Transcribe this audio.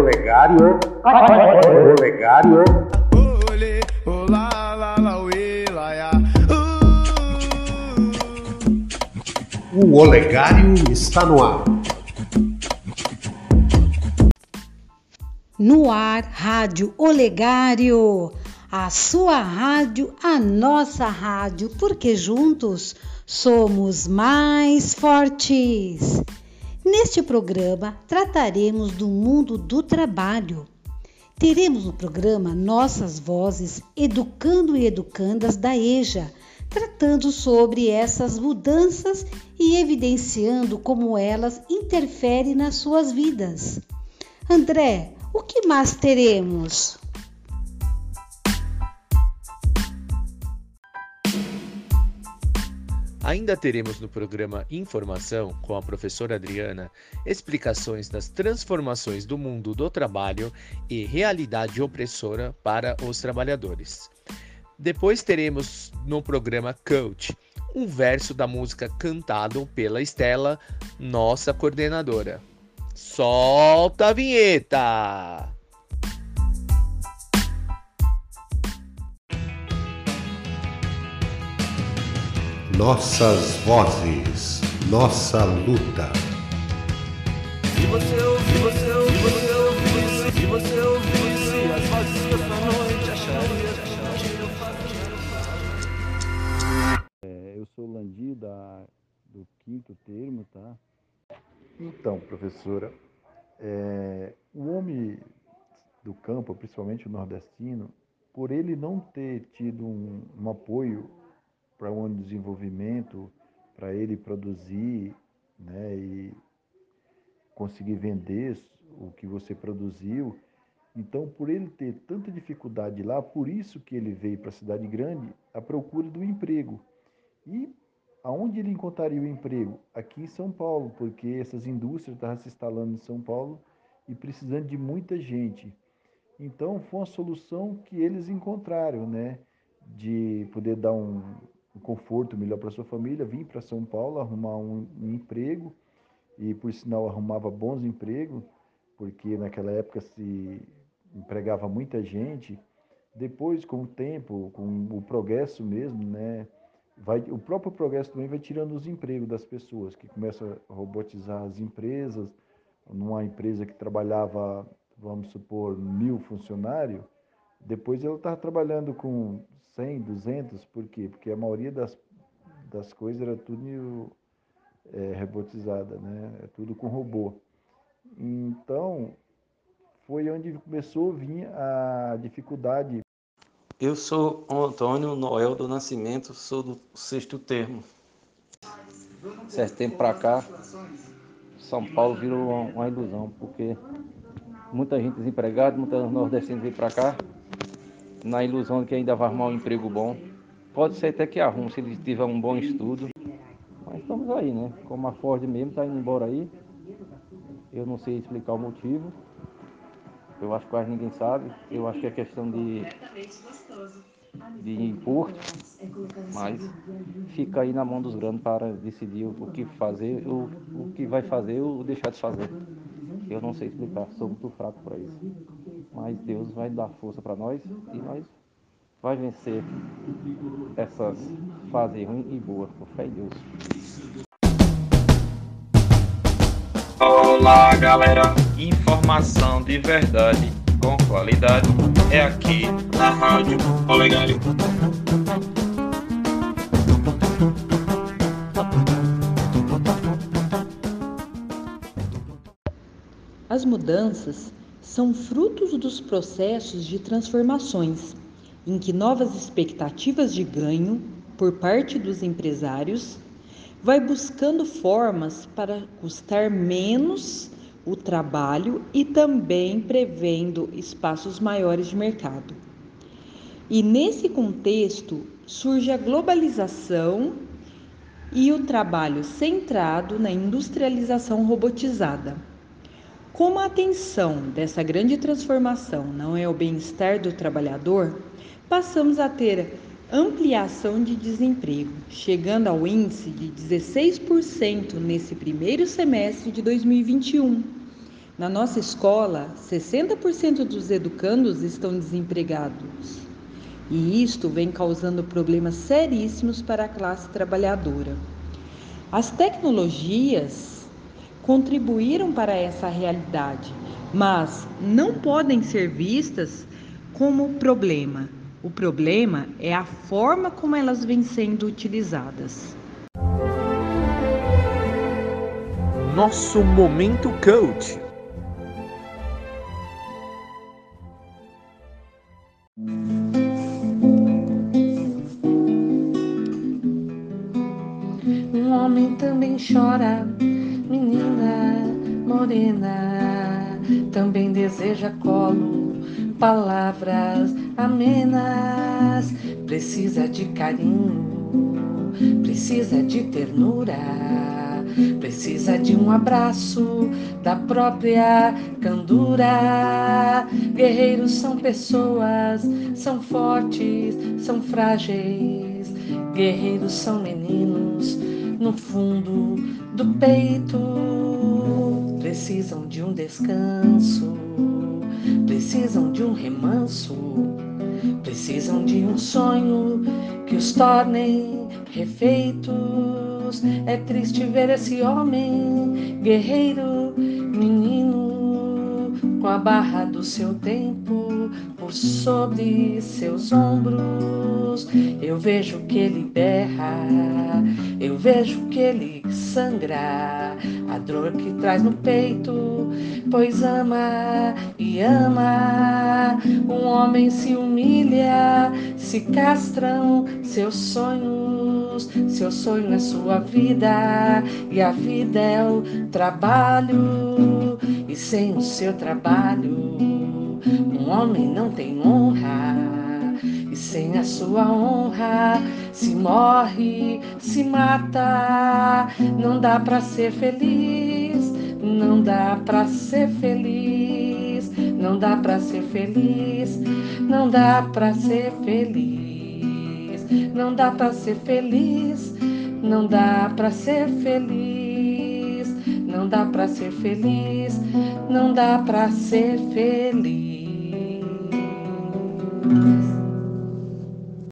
Olegário. Olegário. Olê, olá, lá, lá, uê, lá, ya. O Olegário está no ar. No ar, Rádio Olegário. A sua rádio, a nossa rádio, porque juntos somos mais fortes. Neste programa trataremos do mundo do trabalho. Teremos no programa nossas vozes educando e educandas da EJA, tratando sobre essas mudanças e evidenciando como elas interferem nas suas vidas. André, o que mais teremos? Ainda teremos no programa Informação, com a professora Adriana, explicações das transformações do mundo do trabalho e realidade opressora para os trabalhadores. Depois teremos no programa Coach um verso da música cantado pela Estela, nossa coordenadora. Solta a vinheta! Nossas vozes. Nossa luta. Se você ouvir, você ouvir, você ouvir, se você ouvisse as vozes dessa noite, acharia. É, eu sou Landi da, do quinto termo, tá? Então, professora, é, o homem do campo, principalmente o nordestino, por ele não ter tido um, um apoio para um desenvolvimento, para ele produzir né, e conseguir vender o que você produziu, então, por ele ter tanta dificuldade lá, por isso que ele veio para a cidade grande à procura do emprego. E aonde ele encontraria o emprego? Aqui em São Paulo, porque essas indústrias estavam se instalando em São Paulo e precisando de muita gente. Então, foi uma solução que eles encontraram, né? De poder dar um, um conforto melhor para sua família, vir para São Paulo, arrumar um, um emprego e, por sinal, arrumava bons empregos, porque naquela época se empregava muita gente. Depois, com o tempo, com o progresso mesmo, né? vai, o próprio progresso também vai tirando os empregos das pessoas, que começa a robotizar as empresas. Numa empresa que trabalhava, vamos supor, mil funcionários, depois ela estava trabalhando com 100, 200, por quê? Porque a maioria das, das coisas era tudo é, robotizada, né? É tudo com robô. Então, foi onde começou a vir a dificuldade Eu sou Antônio Noel do Nascimento, sou do sexto termo. Certo tempo para cá, São Paulo virou uma, uma ilusão, porque muita gente desempregada, muita nordestinos vem para cá, na ilusão de que ainda vai arrumar um emprego bom. Pode ser até que arrume se ele tiver um bom estudo. Mas estamos aí, né? Como a Ford mesmo está indo embora aí. Eu não sei explicar o motivo. Eu acho que quase ninguém sabe. Eu acho que é questão de, de imposto. Mas fica aí na mão dos grandes para decidir o que fazer, o, o que vai fazer ou deixar de fazer. Eu não sei explicar, sou muito fraco para isso. Mas Deus vai dar força para nós e nós vai vencer essas fases ruins e boas, com fé em Deus. Olá, galera! Informação de verdade com qualidade é aqui na Rádio Olegário. As mudanças são frutos dos processos de transformações, em que novas expectativas de ganho por parte dos empresários vai buscando formas para custar menos o trabalho e também prevendo espaços maiores de mercado. E nesse contexto surge a globalização e o trabalho centrado na industrialização robotizada. Como a atenção dessa grande transformação não é o bem-estar do trabalhador, passamos a ter ampliação de desemprego, chegando ao índice de 16% nesse primeiro semestre de 2021, Na nossa escola, 60% dos educandos estão desempregados. E isto vem causando problemas seríssimos para a classe trabalhadora. As tecnologias contribuíram para essa realidade, mas não podem ser vistas como problema. O problema é a forma como elas vêm sendo utilizadas. Nosso momento coach. Um homem também chora, morena, também deseja colo, palavras amenas, precisa de carinho, precisa de ternura, precisa de um abraço da própria candura. Guerreiros são pessoas, são fortes, são frágeis. Guerreiros são meninos no fundo do peito, precisam de um descanso, precisam de um remanso, precisam de um sonho que os tornem refeitos. É triste ver esse homem, guerreiro, menino, com a barra do seu tempo por sobre seus ombros. Eu vejo que ele berra, vejo que ele sangra, a dor que traz no peito, pois ama e ama. Um homem se humilha, se castram seus sonhos, seu sonho é sua vida, e a vida é o trabalho, e sem o seu trabalho, um homem não tem honra. Sem a sua honra se morre, se mata. Não dá para ser feliz, não dá para ser feliz, não dá para ser feliz, não dá para ser feliz, não dá para ser feliz, não dá para ser feliz, não dá para ser feliz, não dá para ser feliz.